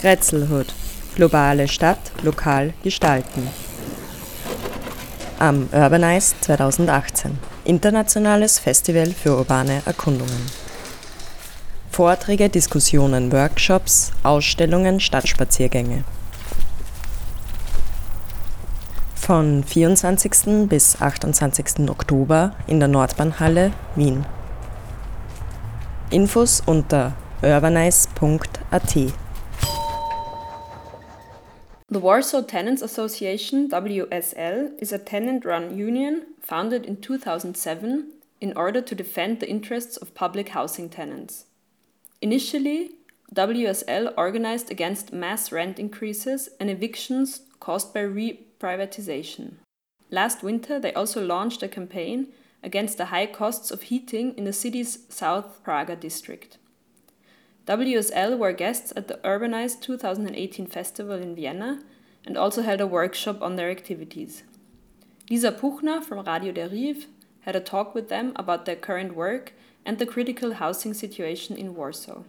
Grätzelhood. Globale Stadt lokal gestalten. Am Urbanize 2018. Internationales Festival für urbane Erkundungen. Vorträge, Diskussionen, Workshops, Ausstellungen, Stadtspaziergänge. Von 24. bis 28. Oktober in der Nordbahnhalle Wien. Infos unter urbanize.at. The Warsaw Tenants Association, WSL, is a tenant run union founded in 2007 in order to defend the interests of public housing tenants. Initially, WSL organized against mass rent increases and evictions caused by reprivatization. Last winter, they also launched a campaign against the high costs of heating in the city's South Praga district. WSL were guests at the Urbanized 2018 festival in Vienna and also held a workshop on their activities. Lisa Puchner from Radio dérive had a talk with them about their current work and the critical housing situation in Warsaw.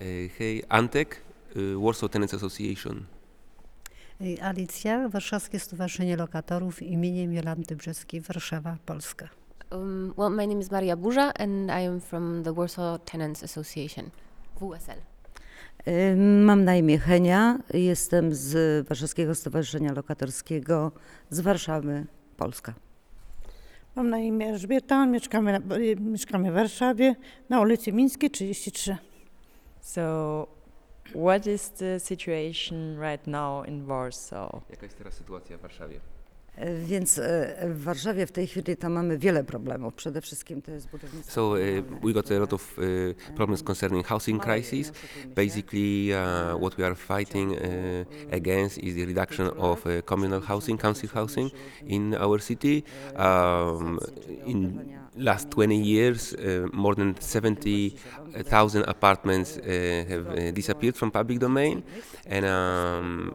Uh, hey, Antek, uh, Warsaw Tenants Association. Alicja, Warszawskie Stowarzyszenie Lokatorów imieniem Jolanty Brzeskiej, Warszawa, Polska. Um, well, my name is Maria Burza and I am from the Warsaw Tenants Association, WSL. Mam na imię Henia, jestem z Warszawskiego Stowarzyszenia Lokatorskiego z Warszawy, Polska. Mam na imię Elżbieta, mieszkamy, na, y, mieszkamy w Warszawie na ulicy Mińskiej 33. So, what is the situation right now in Warsaw? Jaka jest teraz sytuacja w Warszawie? Więc y, w Warszawie w tej chwili tam mamy wiele problemów. Przede wszystkim to jest budownictwo. So uh, we got a lot of uh, problems concerning housing crisis. Basically, uh, what we are fighting uh, against is the reduction of uh, communal housing, council housing in our city. Um, in last 20 years, uh, more than 70,000 apartments uh, have uh, disappeared from public domain, and um,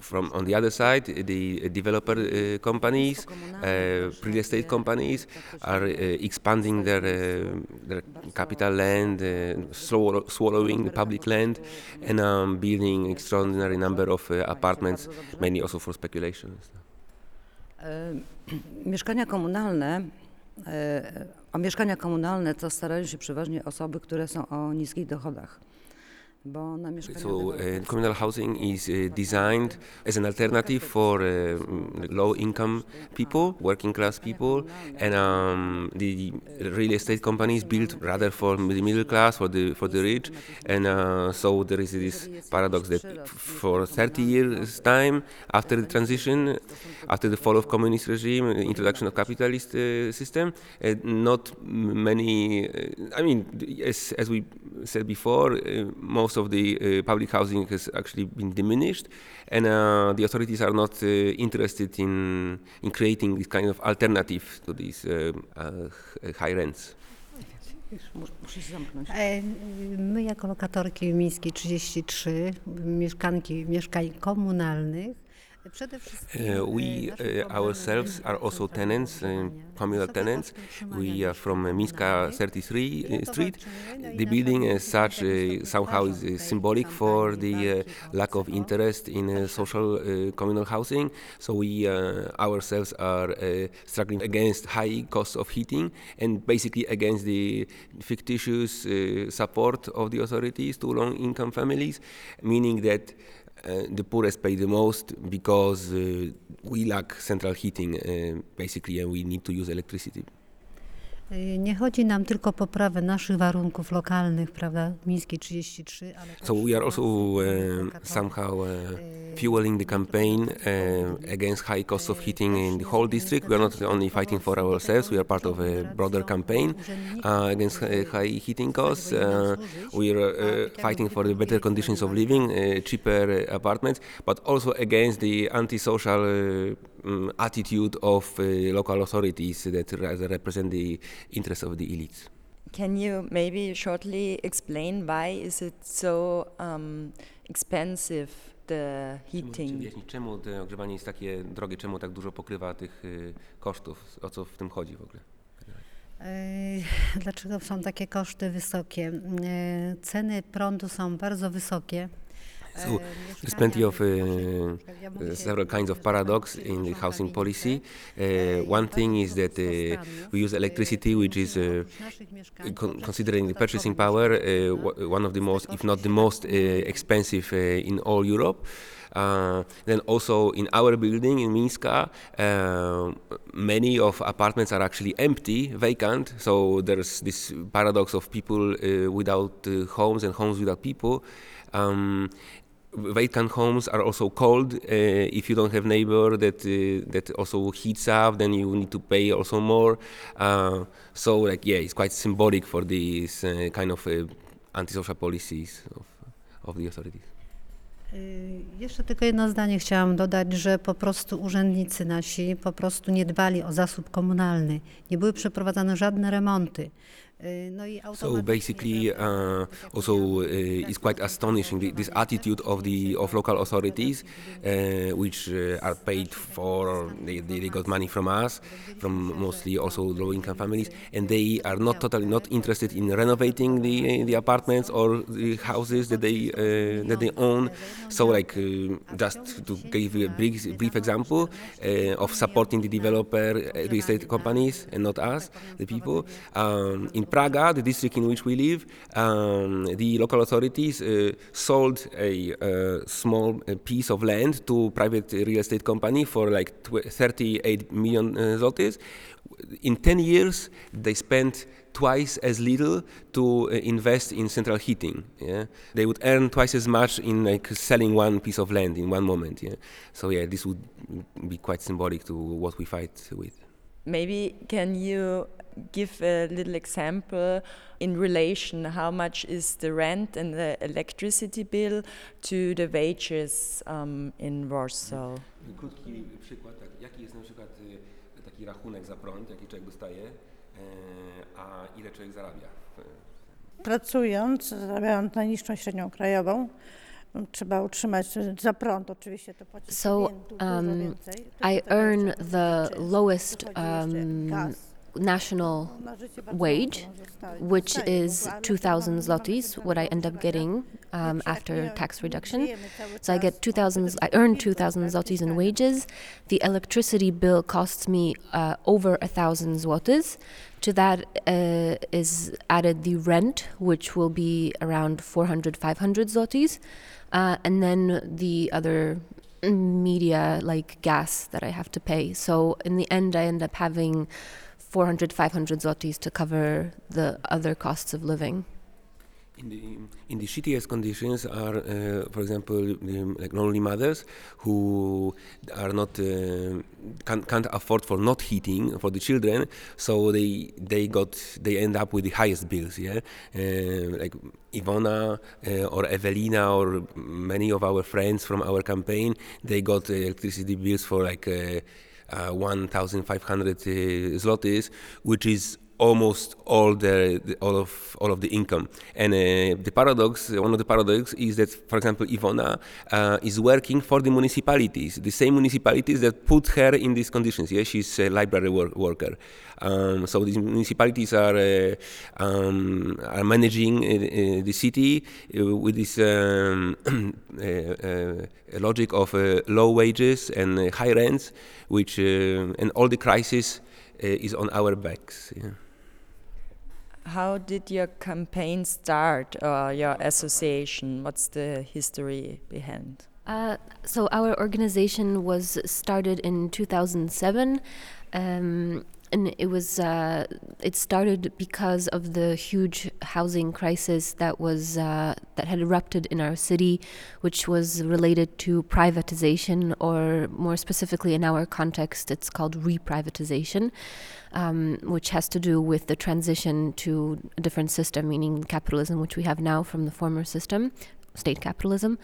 from on the other side, the developer uh, companies, uh, real estate companies are uh, expanding their uh, their capital land, uh, swallow, swallowing public land, and um, building extraordinary number of uh, apartments, mainly also for speculation. Mieszkania komunalne, a mieszkania komunalne to starają się przeważnie osoby, które są o niskich dochodach. Bo na mieszkania So uh, communal housing is uh, designed as an alternative for uh, low income people, working class people, and um, the real estate companies built rather for the middle class, for the for the rich, and uh, so there is this paradox that for 30 years time after the transition, after the fall of communist regime, introduction of capitalist uh, system, uh, not many. Uh, I mean, as as we said before, uh, most of the uh, public housing has actually been diminished, and uh, the authorities are not uh, interested in in creating this kind of alternative to these uh, uh, h- high rents. Mus- Muszę się zamknąć. E, My jako lokatorki Mińskiej 33, mieszkanki mieszkań komunalnych, we ourselves are also tenants, communal tenants. We are from Minska 33 uh, Street. walczymy, no i The building as such uh, somehow is symbolic for the uh, lack of interest in uh, social uh, communal housing. So we uh, ourselves are uh, struggling against high costs of heating and basically against the fictitious uh, support of the authorities to low-income families, meaning that the poorest pay the most because uh, we lack central heating uh, basically and we need to use electricity. Y, Nie chodzi nam tylko o poprawę naszych warunków lokalnych, prawda, Mińskiej 33, ale So we are also uh, somehow uh, fueling the campaign uh, against high cost of heating in the whole district. We are not only fighting for ourselves; we are part of a broader campaign uh, against high heating costs. Uh, we are uh, fighting for the better conditions of living, uh, cheaper apartments, but also against the antisocial uh, um, attitude of uh, local authorities that rather represent the interests of the elites. Can you maybe shortly explain why is it so um, expensive the heating? wyjaśnić, czemu to ogrzewanie jest takie drogie, czemu tak dużo pokrywa tych y, kosztów, o co w tym chodzi w ogóle? Dlaczego są takie koszty wysokie? Y, Ceny prądu są bardzo wysokie. So there's plenty of uh, uh, several kinds of paradox in the housing policy. Uh, one thing is that uh, we use electricity, which is, uh, con- considering the purchasing power, uh, one of the most, if not the most, uh, expensive uh, in all Europe. Uh, then also in our building in Minska, uh, many of apartments are actually empty, vacant. So there's this paradox of people uh, without uh, homes and homes without people. Um, vacant homes are also cold. Uh, if you don't have neighbor that uh, that also heats up, then you need to pay also more. Uh, so like yeah, it's quite symbolic for these uh, kind of antisocial policies of, of the authorities. Jeszcze tylko jedno zdanie chciałam dodać, że po prostu urzędnicy nasi po prostu nie dbali o zasób komunalny. Nie były przeprowadzane żadne remonty. Y, No i So basically, uh, also uh, it's quite astonishing this attitude of the of local authorities, uh, which uh, are paid for. They, they, got money from us, from mostly also low-income families, and they are not totally not interested in renovating the the apartments or the houses that they uh, that they own. So, like uh, just to give you a brief, brief example uh, of supporting the developer, real estate companies, and not us, the people. Um, in Praga, the district in which we live, um, the local authorities uh, sold a uh, small uh, piece of land to private real estate company for like tw- 38 million uh, zlotys. In 10 years, they spent twice as little to invest in central heating. Yeah, they would earn twice as much in like selling one piece of land in one moment. Yeah, so yeah, this would be quite symbolic to what we fight with. Maybe can you give a little example in relation how much is the rent and the electricity bill to the wages um, in Warsaw? Krótki przykład, tak, jaki jest na przykład taki rachunek za prąd, jaki człowiek dostaje, a ile człowiek zarabia. Pracując, zarabiając najniższą średnią krajową, trzeba utrzymać za prąd oczywiście to płaci So, wię- du- dużo um, I earn the lowest um, gaz. National wage, which is 2000 zlotys, what I end up getting um, after tax reduction. So I get 2000, I earn 2000 zlotys in wages. The electricity bill costs me uh, over a thousand zlotys. To that uh, is added the rent, which will be around 400, 500 zlotys. Uh, and then the other media like gas that I have to pay. So in the end, I end up having 400, 500 zlotys to cover the other costs of living. In the, in the shittiest conditions are, uh, for example, um, like lonely mothers who are not uh, can't, can't afford for not heating for the children, so they they got they end up with the highest bills. Yeah, uh, like Ivona uh, or Evelina or many of our friends from our campaign, they got uh, electricity bills for like. Uh, uh, 1,500 uh, zlotys, which is almost all the, the all of all of the income. And uh, the paradox, one of the paradox, is that, for example, Ivona uh, is working for the municipalities, the same municipalities that put her in these conditions. Yeah, she's a library work, worker. Um, so these municipalities are uh, um, are managing uh, uh, the city uh, with this um, uh, uh, logic of uh, low wages and uh, high rents, which uh, and all the crisis uh, is on our backs. Yeah. How did your campaign start or your association? What's the history behind? Uh, so our organization was started in 2007. Um, and it was uh, it started because of the huge housing crisis that was uh, that had erupted in our city, which was related to privatization, or more specifically in our context, it's called reprivatization, um, which has to do with the transition to a different system, meaning capitalism, which we have now from the former system, state capitalism.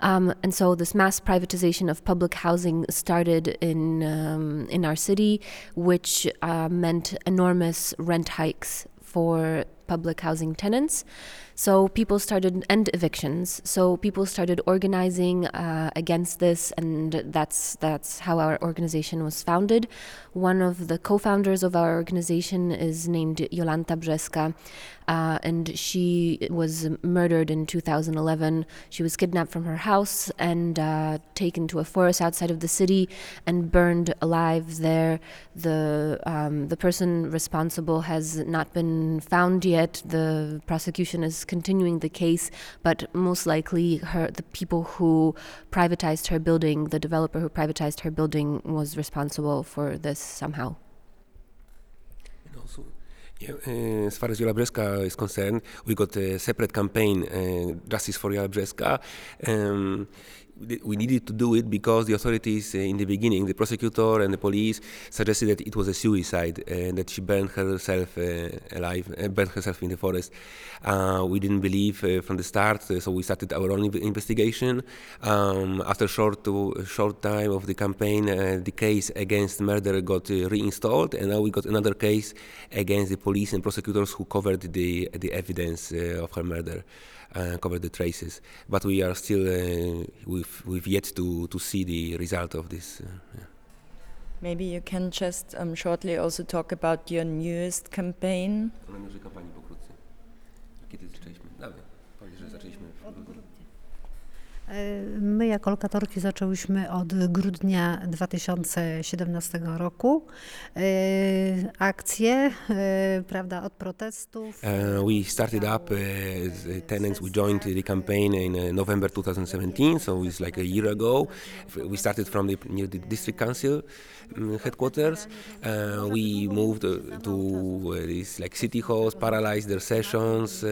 Um, and so this mass privatization of public housing started in um, in our city, which uh, meant enormous rent hikes for public housing tenants. So people started, and evictions. So people started organizing uh, against this, and that's that's how our organization was founded. One of the co-founders of our organization is named Jolanta Brzeska, uh, and she was murdered in 2011. She was kidnapped from her house and uh, taken to a forest outside of the city and burned alive there. The um, the person responsible has not been found yet. The prosecution is continuing the case, but most likely her the people who privatized her building, the developer who privatized her building, was responsible for this somehow. Yeah, uh, as far as Jola Brzeska is concerned, we got a separate campaign, uh, Justice for Jola Brzeska. Um, we needed to do it because the authorities uh, in the beginning, the prosecutor and the police, suggested that it was a suicide and that she burned herself uh, alive, uh, burned herself in the forest. Uh, we didn't believe uh, from the start, uh, so we started our own investigation. Um, after a short, short time of the campaign, the case against murder got reinstalled, and now we got another case against the police and prosecutors who covered the the evidence of her murder cover the traces. But we are still uh, we've we've yet to to see the result of this. Uh, yeah. Maybe you can just um, shortly also talk about your newest campaign. My jako lokatorki zaczęłyśmy od grudnia 2017 roku akcje, prawda, od protestów. Uh, we started up uh, tenants. We joined the campaign in uh, November 2017, so it's like a year ago. We started from the, near the district council um, headquarters. Uh, we moved uh, to uh, these like city halls, paralyzed their sessions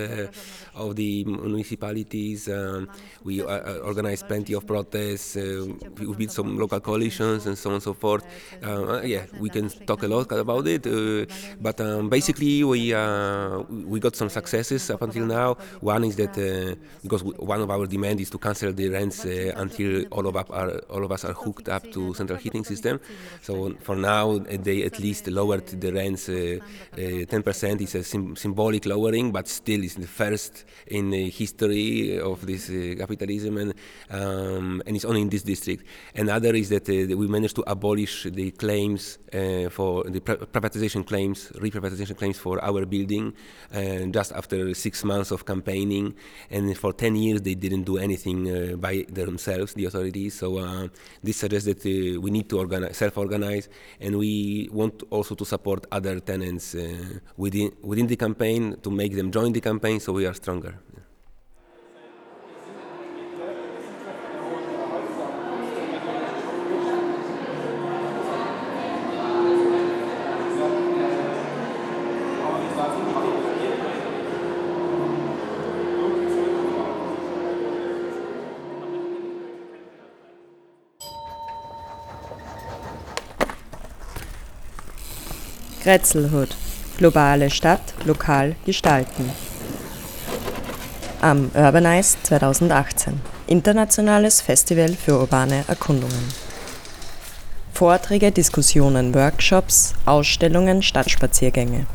of the municipalities. Um, we organized plenty of protests. Uh, we built some local coalitions and so on and so forth. Uh, yeah, we can talk a lot about it, uh, but um, basically we we got some successes up until now. One is that because one of our demands is to cancel the rents until all of are all of us are hooked up to central heating system. So for now they at least lowered the rents. 10% is a sim- symbolic lowering, but still is the first in the history of this capitalism and um, and it's only in this district. Another is that, uh, we managed to abolish the claims uh, for the privatization claims, reprivatization claims for our building, uh, just after six months of campaigning. And for 10 years, they didn't do anything uh, by themselves, the authorities. So uh, this suggests that we need to organize, self-organize, and we want also to support other tenants within within the campaign to make them join the campaign, so we are stronger. Grätzelhood. Globale Stadt lokal gestalten. Am Urbanize 2018. Internationales Festival für urbane Erkundungen. Vorträge, Diskussionen, Workshops, Ausstellungen, Stadtspaziergänge.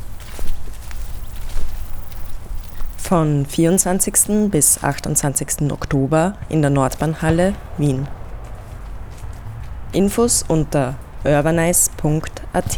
Von 24. bis 28. Oktober in der Nordbahnhalle Wien. Infos unter urbanize.at